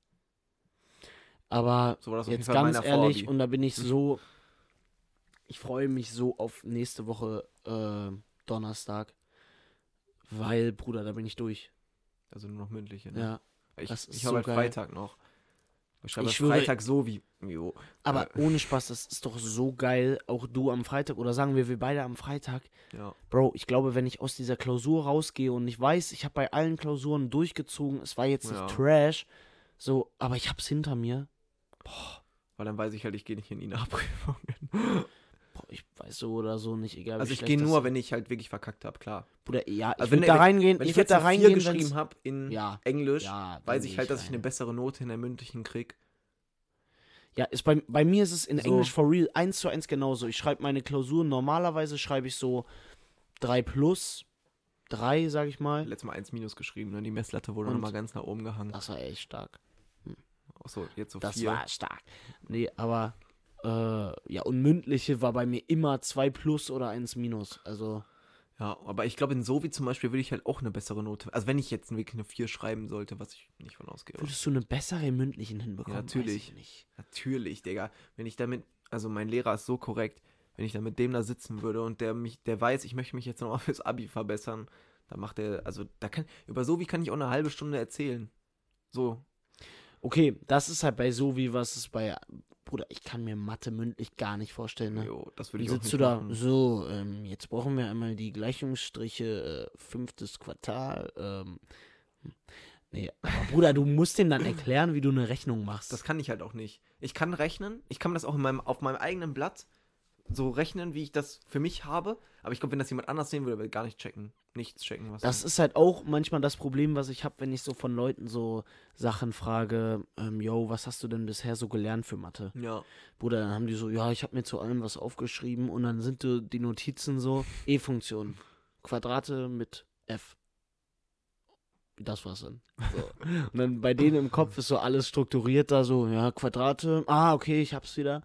ich. Aber So jetzt ganz ehrlich, Vorbi. und da bin ich Hm. so, ich freue mich so auf nächste Woche äh, Donnerstag, weil, Bruder, da bin ich durch. Also nur noch mündliche, ne? Ja, ich ich habe so halt. Freitag noch. Ich schreibe Ich Freitag so wie. Jo. aber Äh. ohne Spaß, das ist doch so geil, auch du am Freitag, oder sagen wir, wir beide am Freitag, Ja. Bro, ich glaube, wenn ich aus dieser Klausur rausgehe und ich weiß, ich habe bei allen Klausuren durchgezogen, es war jetzt Ja. nicht Trash, so, aber ich hab's hinter mir. Weil dann weiß ich halt, ich gehe nicht in die Nachprüfungen. Ich weiß so oder so nicht, egal. wie Also ich gehe das nur, wenn ich halt wirklich verkackt habe, klar. Bruder, ja, ich Also würde wenn- da reingehen, Wenn ich, ich, jetzt da eine 4 reingehen, geschrieben habe in Ja, Englisch, ja. weiß ich halt, dass ich rein. eine bessere Note in der mündlichen krieg. Ja, ist bei, bei mir ist es in So. Englisch for real eins zu eins genauso. Ich schreibe meine Klausuren, normalerweise schreibe ich so 3 plus, 3, sag ich mal. Letztes Mal 1 minus geschrieben, ne? Die Messlatte wurde nochmal ganz nach oben gehangen. Das war echt stark. Achso, jetzt so Das 4. war stark. Nee, aber äh, ja, und mündliche war bei mir immer 2 plus oder 1 minus. Also, Ja, aber ich glaube, in Sovi zum Beispiel würde ich halt auch eine bessere Note. Also wenn ich jetzt wirklich eine 4 schreiben sollte, was ich nicht von ausgehe. würdest du eine bessere im mündlichen hinbekommen? Ja, natürlich. Natürlich, Digga. Wenn ich damit, also mein Lehrer ist so korrekt, wenn ich da mit dem da sitzen würde und der mich, der weiß, ich möchte mich jetzt nochmal fürs Abi verbessern, dann macht er, also da kann, über so wie kann ich auch eine halbe Stunde erzählen. So. Okay, das ist halt bei so wie was es bei. Bruder, ich kann mir Mathe mündlich gar nicht vorstellen, ne? Jo, das würde Dann ich auch sitzt nicht du da, machen. so, ähm, jetzt brauchen wir einmal die Gleichungsstriche, äh, fünftes Quartal. Ähm, hm. nee, aber Bruder, du musst dem dann erklären, wie du eine Rechnung machst. Das kann ich halt auch nicht. Ich kann rechnen, ich kann das auch in meinem, auf meinem eigenen Blatt so rechnen, wie ich das für mich habe, aber ich glaube, wenn das jemand anders sehen würde, würde er gar nicht checken. Nichts checken, was Das ist halt auch manchmal das Problem, was ich habe, wenn ich so von Leuten so Sachen frage, ähm, yo, was hast du denn bisher so gelernt für Mathe? Ja. Bruder, dann haben die so, ja, ich habe mir zu allem was aufgeschrieben und dann sind die Notizen so, E-Funktion, Quadrate mit F. Das war's dann. So. Und dann bei denen im Kopf ist so alles strukturiert da so, ja, Quadrate, ah, okay, ich hab's wieder.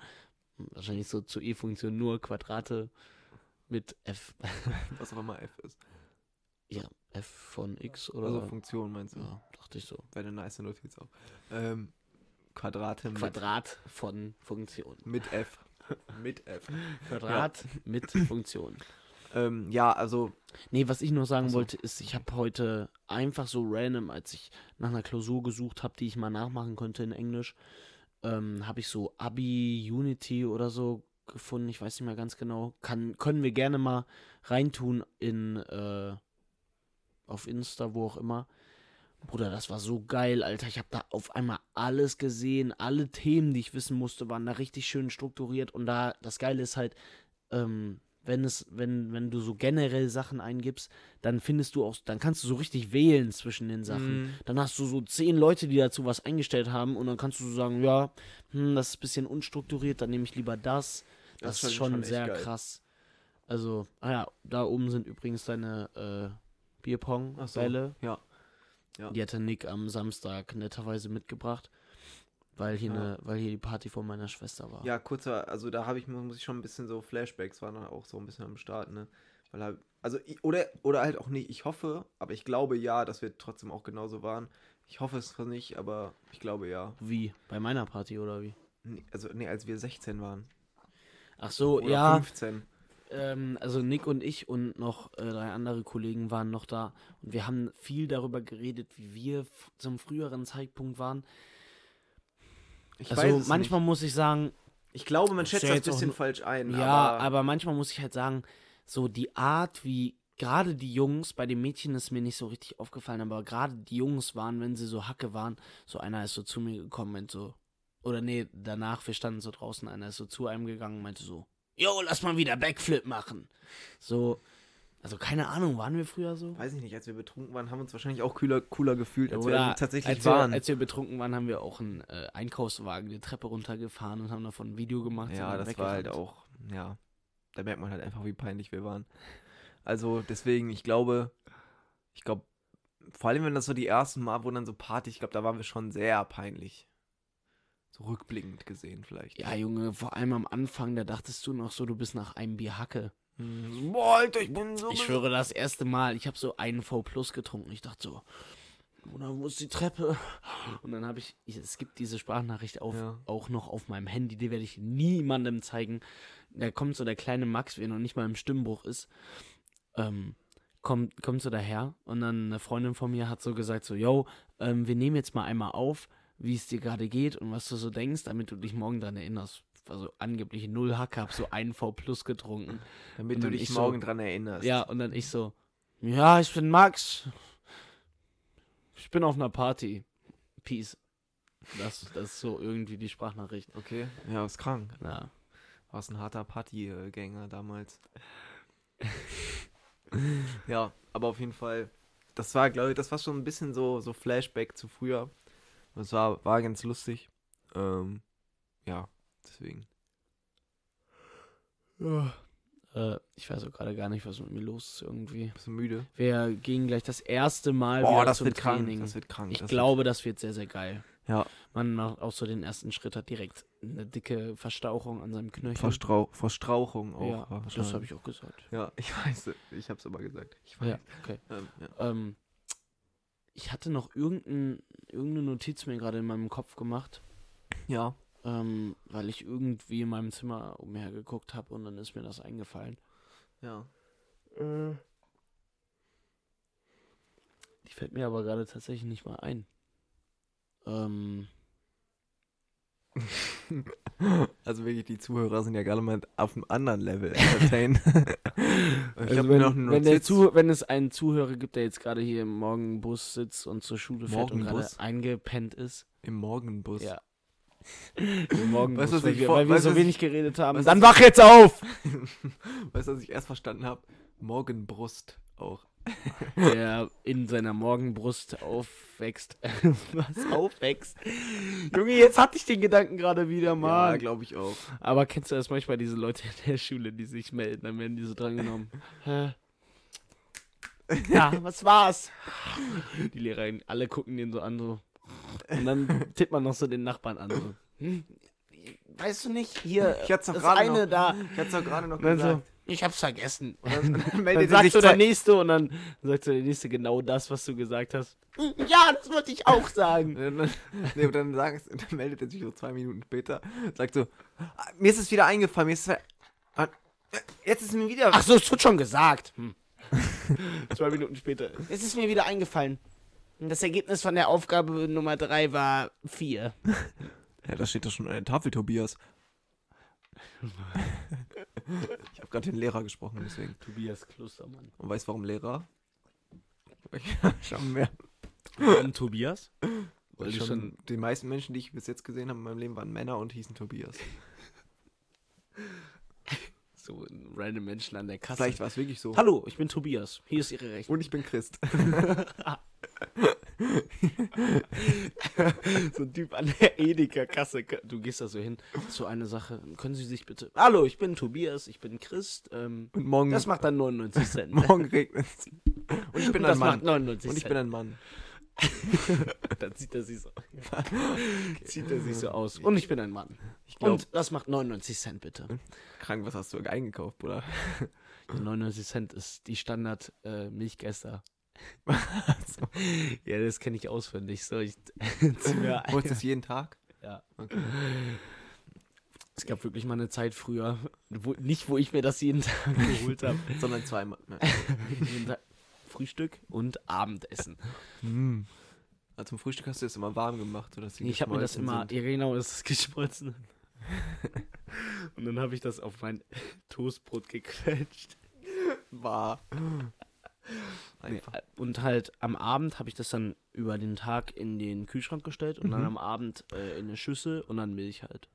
Wahrscheinlich so zu E-Funktion nur Quadrate mit F. Was auch immer F ist. Ja, F von X oder Also Funktion meinst du? Ja, dachte ich so. Wäre eine nice Notiz auch. Ähm, Quadrate Quadrat von Funktion. mit F. mit F. Quadrat mit Funktion. Ähm, ja, also, Nee, was ich nur sagen Ach so. wollte, ist, ich habe heute einfach so random, als ich nach einer Klausur gesucht habe, die ich mal nachmachen konnte in Englisch, ähm, habe ich so Abi Unity oder so gefunden. Ich weiß nicht mehr ganz genau. Kann, können wir gerne mal reintun in äh, auf Insta, wo auch immer. Bruder, das war so geil, Alter. Ich habe da auf einmal alles gesehen. Alle Themen, die ich wissen musste, waren da richtig schön strukturiert. Und da, das Geile ist halt, ähm, wenn es, wenn, wenn du so generell Sachen eingibst, dann findest du auch, dann kannst du so richtig wählen zwischen den Sachen. Mhm. Dann hast du so zehn Leute, die dazu was eingestellt haben und dann kannst du so sagen, ja, hm, das ist ein bisschen unstrukturiert, dann nehme ich lieber das. Das, ist schon, echt sehr geil. krass. Also, ah ja, da oben sind übrigens deine äh, So, Bierpong-Bälle. Ja. Ja. Die hatte Nick am Samstag netterweise mitgebracht, weil hier, Ja. ne, weil hier die Party von meiner Schwester war. Ja, kurzer, also da habe ich, muss ich schon ein bisschen so Flashbacks waren dann auch so ein bisschen am Start, ne? Weil halt, also, oder, oder halt auch nicht, ich hoffe, aber ich glaube ja, dass wir trotzdem auch genauso waren. Ich hoffe es nicht, aber ich glaube ja. Wie? Bei meiner Party oder wie? Nee, Also, nee, als wir 16 waren. Ach so, Oder ja. 15. Ähm, also Nick und ich und noch äh, drei andere Kollegen waren noch da und wir haben viel darüber geredet, wie wir zum früheren Zeitpunkt waren. Ich Also manchmal nicht. muss ich sagen, Ich glaube, man schätzt das ein auch bisschen falsch ein. ja, aber, aber manchmal muss ich halt sagen, so die Art, wie gerade die Jungs, bei den Mädchen ist mir nicht so richtig aufgefallen, aber gerade die Jungs waren, wenn sie so Hacke waren, so einer ist so zu mir gekommen und so, oder nee, danach, wir standen so draußen, einer ist so zu einem gegangen und meinte so, yo, lass mal wieder Backflip machen. So, also keine Ahnung, waren wir früher so? weiß ich nicht, als wir betrunken waren, haben wir uns wahrscheinlich auch cooler, cooler gefühlt, als Oder wir tatsächlich als waren. Wir, als wir betrunken waren, haben wir auch einen äh, Einkaufswagen die Treppe runtergefahren und haben davon ein Video gemacht. ja, das war halt auch, ja, da merkt man halt einfach, wie peinlich wir waren. Also deswegen, ich glaube, ich glaube, vor allem wenn das so die ersten Mal, wo dann so Party, ich glaube, da waren wir schon sehr peinlich. So rückblickend gesehen vielleicht. Ja, Junge, vor allem am Anfang, da dachtest du noch so, du bist nach einem Bier Hacke. Mhm. Boah, Alter, ich bin so. Ich schwöre, das erste Mal, ich habe so einen V Plus getrunken. Ich dachte so, oder wo ist die Treppe? Und dann habe ich, ich, es gibt diese Sprachnachricht auf, Ja. auch noch auf meinem Handy, die werde ich niemandem zeigen. Da kommt so der kleine Max, wie er noch nicht mal im Stimmbruch ist, ähm, kommt, kommt so daher und dann eine Freundin von mir hat so gesagt so, yo, ähm, wir nehmen jetzt mal einmal auf, wie es dir gerade geht und was du so denkst, damit du dich morgen daran erinnerst. Also angeblich null Hack, hab so einen V Plus getrunken. Damit du dich ich so- morgen dran erinnerst. Ja, und dann ich so, ja, ich bin Max. Ich bin auf einer Party. Peace. Das, das ist so irgendwie die Sprachnachricht. Okay. Ja, ist krank. Ja. Warst ein harter Partygänger damals. ja, aber auf jeden Fall, das war, glaube ich, das war schon ein bisschen so, so Flashback zu früher. Das war, war ganz lustig. Ähm, ja, deswegen. Äh, ich weiß auch gerade gar nicht, was mit mir los ist irgendwie. Bist du müde? Wir gehen gleich das erste Mal Boah, das wird Training. krank. Das wird krank. ich das glaube, das wird sehr, sehr geil. Ja. Man macht auch so den ersten Schritt, hat direkt eine dicke Verstauchung an seinem Wird Knöchel. Verstrau Verstrauchung auch. ja, das habe ich auch gesagt. Ja, ich weiß. Ich habe es aber gesagt. Ich weiß. Ja, okay. Ähm, ja. Ähm, ich hatte noch irgendein, irgendeine Notiz mir gerade in meinem Kopf gemacht, ja. ähm, weil ich irgendwie in meinem Zimmer umhergeguckt habe und dann ist mir das eingefallen. Ja. Die fällt mir aber gerade tatsächlich nicht mal ein. Ähm, Also wirklich, die Zuhörer sind ja gerade mal auf einem anderen Level entertained. ich also wenn, noch eine wenn, der. Zuh wenn es einen Zuhörer gibt, der jetzt gerade hier im Morgenbus sitzt und zur Schule fährt und gerade eingepennt ist. Im Morgenbus. Ja. Im Morgenbus, Weißt du, was weil ich wir, weil wir weißt du, so wenig geredet haben. weißt Dann wach jetzt auf! Weißt du, was ich erst verstanden habe? Morgenbrust auch. Der in seiner Morgenbrust aufwächst. Was aufwächst? Junge, jetzt hatte ich den Gedanken gerade wieder Ja, mal. glaube ich auch. Aber kennst du das manchmal, diese Leute in der Schule, die sich melden, dann werden die so drangenommen. Ja, was war's? Die Lehrerin, alle gucken den so an, so. Und dann tippt man noch so den Nachbarn an, so. Hm? Weißt du nicht, hier, Ich hat's doch das eine noch- da. Ich hatte es doch gerade noch gesagt. Ich hab's vergessen. Und dann, und dann Dann meldet sich so der Nächste und dann sagt so der Nächste genau das, was du gesagt hast. Ja, das wollte ich auch sagen. Und dann, nee, und dann, sagst, dann meldet er sich so zwei Minuten später, sagt so, "Ah, mir ist es wieder eingefallen, mir ist es ah, jetzt ist mir wieder, Ach so, es wird schon gesagt. Hm. Zwei Minuten später. Es ist mir wieder eingefallen. Das Ergebnis von der Aufgabe Nummer drei war vier. ja, da steht doch schon an der Tafel, Tobias. Ich habe gerade den Lehrer gesprochen, deswegen. Tobias Klostermann. Und weißt warum Lehrer? Schon mehr. Und Tobias? Weil du schon, schon die meisten Menschen, die ich bis jetzt gesehen habe in meinem Leben, waren Männer und hießen Tobias. So ein random Menschen an der Kasse. Vielleicht war es wirklich so. Hallo, ich bin Tobias. Hier ist Ihre Rechnung. Und ich bin Christ. so ein Typ an der Edeka-Kasse. Du gehst da so hin. So eine Sache. Können Sie sich bitte. Hallo, ich bin Tobias, ich bin Christ. Ähm, Und morgen, das macht dann 99 Cent. morgen regnet es. Und ich bin Und ein das macht Mann. 99 Und ich Cent. bin ein Mann. Dann zieht er sich so, zieht er sich so aus. Und ich bin ein Mann. Ich glaube, Und das macht 99 Cent bitte. krank, was hast du eingekauft, Bruder? 99 Cent ist die Standard äh, Milchgeister. so. Ja, das kenne ich auswendig. So, ich ein. Holst du das jeden Tag? Ja. Okay. Es gab wirklich mal eine Zeit früher, wo, nicht wo ich mir das jeden Tag geholt habe. Sondern zweimal. Jeden Tag Frühstück und Abendessen. Hm. Also zum Frühstück hast du das immer warm gemacht, Nee, ich habe mir das immer, sind. ja genau, das ist geschmolzen. Und dann habe ich das auf mein Toastbrot gequetscht. War. Einfach. und halt am Abend habe ich das dann über den Tag in den Kühlschrank gestellt und dann Mhm. am Abend äh, in eine Schüssel und dann Milch halt.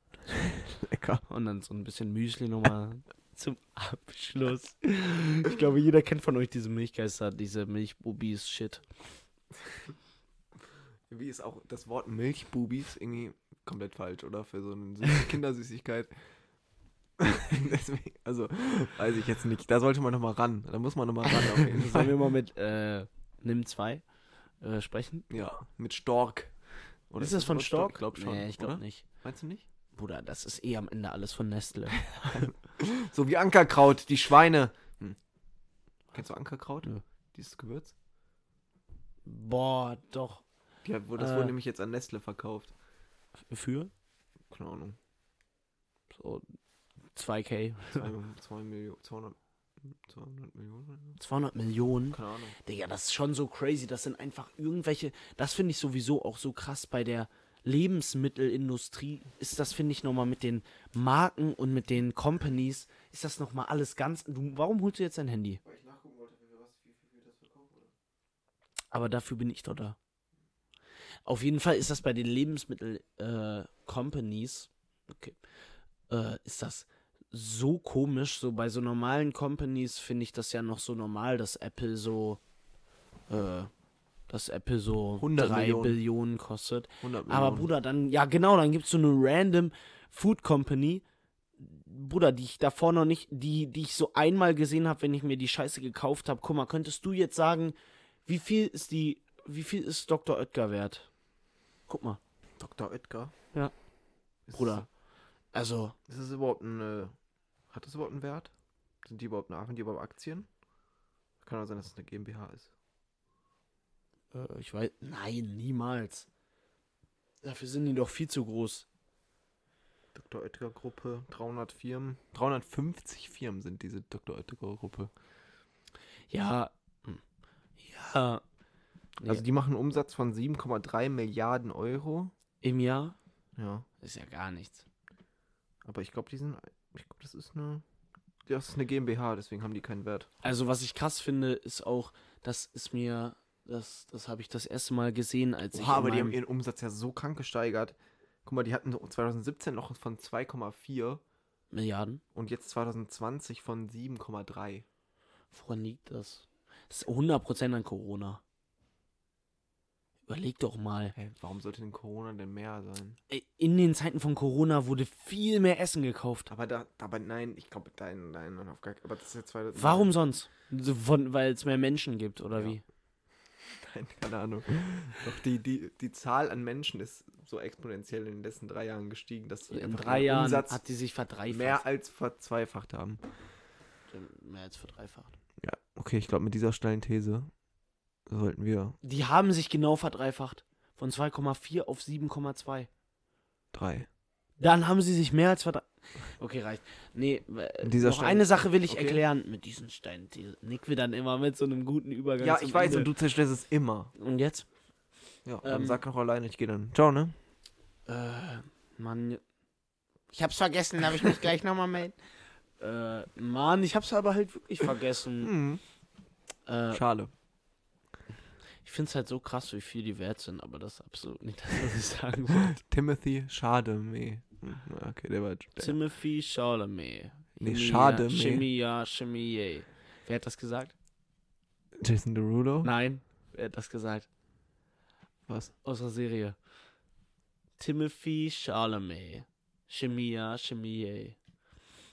Lecker. Und dann so ein bisschen Müsli nochmal zum Abschluss. Ich glaube, jeder kennt von euch diese Milchgeister, diese Milchbubis-Shit. Wie ist auch das Wort Milchbubis irgendwie komplett falsch, oder? Für so eine Kindersüßigkeit. Deswegen, also, weiß ich jetzt nicht. Da sollte man nochmal ran. Da muss man nochmal ran auf jeden Sollen wir mal mit äh, Nimm 2 äh, sprechen? Ja, mit Stork. Oder ist das von Wort Stork? Ich glaube schon. Nee, ich glaube nicht. Meinst du nicht? Bruder, das ist eh am Ende alles von Nestle. So wie Ankerkraut, die Schweine. Hm. Kennst du Ankerkraut? Nö. Dieses Gewürz? Boah, doch. Wo, das Äh. wurde nämlich jetzt an Nestle verkauft. Für Keine Ahnung. so 2K. Zwei, zwei Millionen, 200, 200 Millionen? 200 Millionen. Keine Ahnung. Digga, das ist schon so crazy. Das sind einfach irgendwelche. Das finde ich sowieso auch so krass bei der Lebensmittelindustrie. Ist das, finde ich, nochmal mit den Marken und mit den Companies. Ist das nochmal alles ganz. Du, warum holst du jetzt dein Handy? Weil ich nachgucken wollte, wie, was, wie, wie, wie das verkauft wurde. Aber dafür bin ich doch da. Auf jeden Fall ist das bei den Lebensmittel-Companies, okay, äh, ist das so komisch. So bei so normalen Companies finde ich das ja noch so normal, dass Apple so, äh, dass Apple so 100 3 Millionen. Billionen kostet. 100 Aber Millionen. Bruder, dann, ja genau, dann gibt es so eine random Food Company, Bruder, die ich davor noch nicht, die, die ich so einmal gesehen habe, wenn ich mir die Scheiße gekauft habe. Guck mal, könntest du jetzt sagen, wie viel ist die, wie viel ist Dr. Oetker wert? Guck mal, Dr. Oetker? Ja. Ist Bruder. Also, Es, ist es überhaupt ein. Äh, hat das überhaupt einen Wert? Sind die überhaupt nach? Haben die überhaupt Aktien? Kann auch sein, dass es eine GmbH ist. Äh, ich weiß, nein, niemals. Dafür sind die doch viel zu groß. Dr. Oetker Gruppe, 300 Firmen. 350 Firmen sind diese Dr. Oetker Gruppe. Ja, hm. ja. Nee, Also die machen einen Umsatz von 7,3 Milliarden Euro. im Jahr Ja. ist ja gar nichts. Aber ich glaube, die sind. Ich glaube, das ist eine. Das ist eine GmbH, deswegen haben die keinen Wert. Also was ich krass finde, ist auch, das ist mir, das, das habe ich das erste Mal gesehen, als ich Oha, in aber die haben ihren Umsatz ja so krank gesteigert. Guck mal, die hatten so 2017 noch von 2,4 Milliarden. und jetzt 2020 von 7,3. Woran liegt das? Das ist 100% an Corona. Überleg doch mal. Hey, warum sollte denn Corona denn mehr sein? In den Zeiten von Corona wurde viel mehr Essen gekauft. Aber da, aber nein, ich glaube, nein, nein, nein, auf gar Aber das ist jetzt zwei. Warum sonst? Von- Weil es mehr Menschen gibt, oder Ja. wie? Nein, keine Ahnung. Doch die, die, die Zahl an Menschen ist so exponentiell in den letzten drei Jahren gestiegen, dass die In drei Jahren Umsatz hat die sich verdreifacht. mehr als verzweifacht haben. mehr als verdreifacht. Ja, okay, ich glaube, mit dieser steilen These sollten wir Die haben sich genau verdreifacht. Von 2,4 auf 7,2. drei. Dann haben sie sich mehr als verdreifacht. Okay, reicht. Nee, äh, dieser noch Stein- eine Sache will ich Okay. erklären. Mit diesen Steinen. Die Nick will dann immer mit so einem guten Übergang. Ja, ich weiß, Ende. und du zerstörst es immer. Und jetzt? Ja, dann Ähm, sag noch alleine, ich gehe dann. Ciao, ne? Äh, Mann. Ich hab's vergessen, darf ich mich gleich nochmal melden? Äh, Mann, ich hab's aber halt wirklich vergessen. Hm. Äh, Schade. ich find's halt so krass, wie viel die wert sind, aber das ist absolut nicht das, was ich sagen wollte. Timothy Chardonnay. Hm, Okay, der war. Der, Timothy Chalamet. Nee, Chardonnay. Chimia, Chimie. Wer hat das gesagt? Jason Derulo? Nein, wer hat das gesagt? Was? Aus der Serie. Timothy Chalamet. Chimia, Chimie.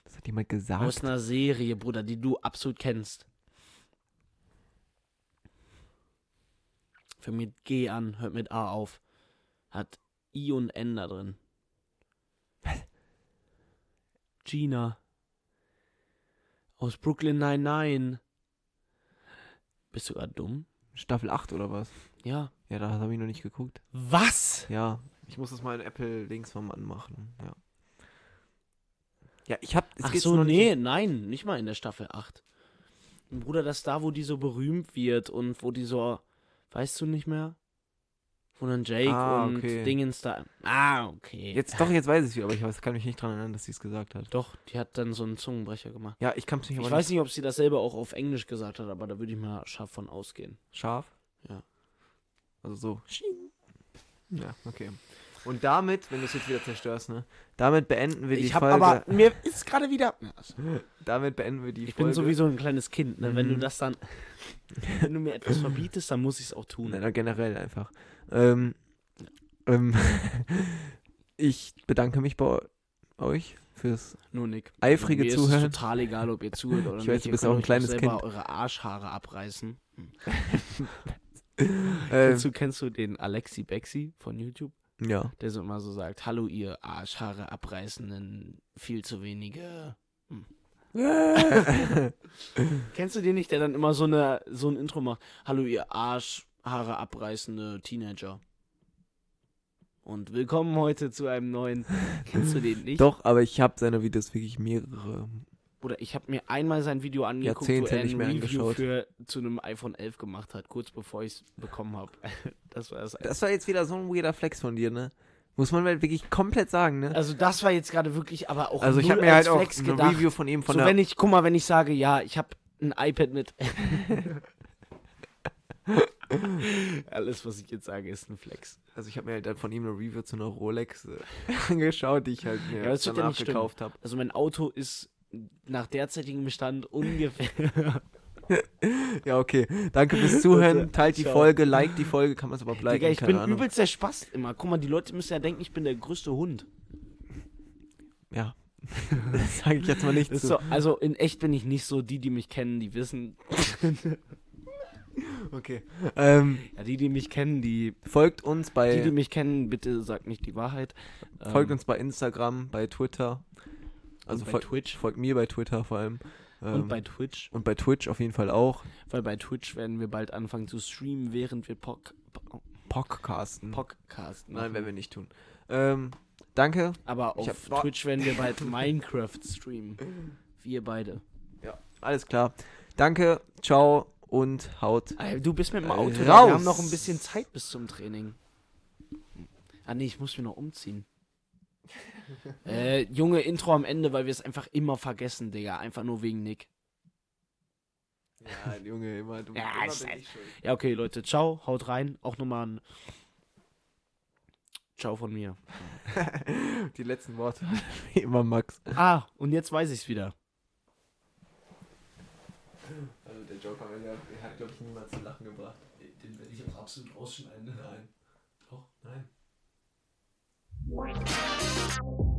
Das hat jemand gesagt. Aus einer Serie, Bruder, die du absolut kennst. Für mit G an, hört mit A auf. Hat I und N da drin. Gina. Aus Brooklyn 99. Bist du gerade dumm? Staffel 8 oder was? Ja. Ja, da habe ich noch nicht geguckt. Was? Ja, ich muss das mal in Apple links vom anmachen. Ja. Ja, ich hab. es Ach so, noch nee, nein, nicht mal in der Staffel 8. Bruder, das da, wo die so berühmt wird und wo die so, weißt du nicht mehr? Wo dann Jake Ah, und okay. Dingens da. Ah, okay. Jetzt doch, jetzt weiß ich es, aber ich weiß, kann mich nicht dran erinnern, dass sie es gesagt hat. Doch, die hat dann so einen Zungenbrecher gemacht. Ja, ich kann es nicht Ich weiß nicht, ob sie das selber auch auf Englisch gesagt hat, aber da würde ich mal scharf von ausgehen. Scharf? Ja. Also so. Ja, okay. Und damit, wenn du es jetzt wieder zerstörst, ne? Damit beenden wir die Ich habe Folge. aber, mir ist gerade wieder. damit beenden wir die Ich Folge. bin sowieso ein kleines Kind, ne? Wenn du Mhm. das dann, wenn du mir etwas verbietest, dann muss ich es auch tun. Nein, generell einfach. Ähm, ähm, ich bedanke mich bei euch fürs. Nur Nick. Eifrige Mir Zuhören. ist es total egal, ob ihr zuhört oder Ich nicht. weiß, du Ihr bist auch ein kleines selber Kind. eure Arschhaare abreißen. Ähm, Kennst, du, kennst du den Alexi Bexi von YouTube? Ja. Der so immer so sagt, hallo ihr Arschhaare abreißenden, viel zu wenige. Hm. Kennst du den nicht, der dann immer so, eine, so ein Intro macht? Hallo ihr Arschhaare abreißende Teenager. Und willkommen heute zu einem neuen. Kennst du den nicht? Doch, aber ich habe seine Videos wirklich mehrere. Oder ich habe mir einmal sein Video angeguckt, Jahrzehnte wo er ein Review angeschaut. für zu einem iPhone 11 gemacht hat, kurz bevor ich es bekommen habe. Das war das. Das war jetzt wieder so ein weirder Flex von dir, ne? Muss man halt wirklich komplett sagen, ne? Also das war jetzt gerade wirklich, aber auch Also ich habe mir halt auch Flex ein gedacht. Review von ihm von so der wenn ich, guck mal, wenn ich sage, ja, ich habe ein iPad mit. Alles, was ich jetzt sage, ist ein Flex. Also ich habe mir halt dann von ihm eine Review zu einer Rolex äh, angeschaut, die ich halt mir Ja, ja danach stimmen. gekauft habe. Also mein Auto ist nach derzeitigem Bestand ungefähr. Ja, okay. Danke fürs Zuhören. Teilt die Ciao. Folge, liked die Folge, kann man es aber liken, Digga, ich bin Ahnung. übelst der Spaß immer. Guck mal, die Leute müssen ja denken, ich bin der größte Hund. Ja. das sage ich jetzt mal nicht so, also in echt bin ich nicht so. Die, die mich kennen, die wissen. Okay. Ähm, Ja, die, die mich kennen, die. folgt uns bei Die, die mich kennen, bitte sagt nicht die Wahrheit. folgt Ähm, uns bei Instagram, bei Twitter. Also folgt, Twitch. folgt mir bei Twitter vor allem. Ähm, Und bei Twitch. und bei Twitch auf jeden Fall auch. Weil bei Twitch werden wir bald anfangen zu streamen, während wir Poc Podcasten. Podcast machen. Nein, werden wir nicht tun. Ähm, danke. Aber auf hab- Twitch werden wir bald Minecraft streamen. Wir beide. Ja. Alles klar. Danke, ciao und haut. Du bist mit dem Auto. raus. Wir haben noch ein bisschen Zeit bis zum Training. Ah nee, ich muss mich noch umziehen. Äh, Junge, Intro am Ende, weil wir es einfach immer vergessen, Digga. Einfach nur wegen Nick. Ja, Junge, immer du. Ja, immer ist bin halt-. Ja, okay, Leute, ciao, haut rein. Auch nochmal ein Ciao von mir. Die letzten Worte. Wie immer Max. Ah, und jetzt weiß ich's wieder. Also der Joker hat, glaube ich, niemals zu lachen gebracht. Den werde ich auch absolut ausschneiden. Nein. Wow.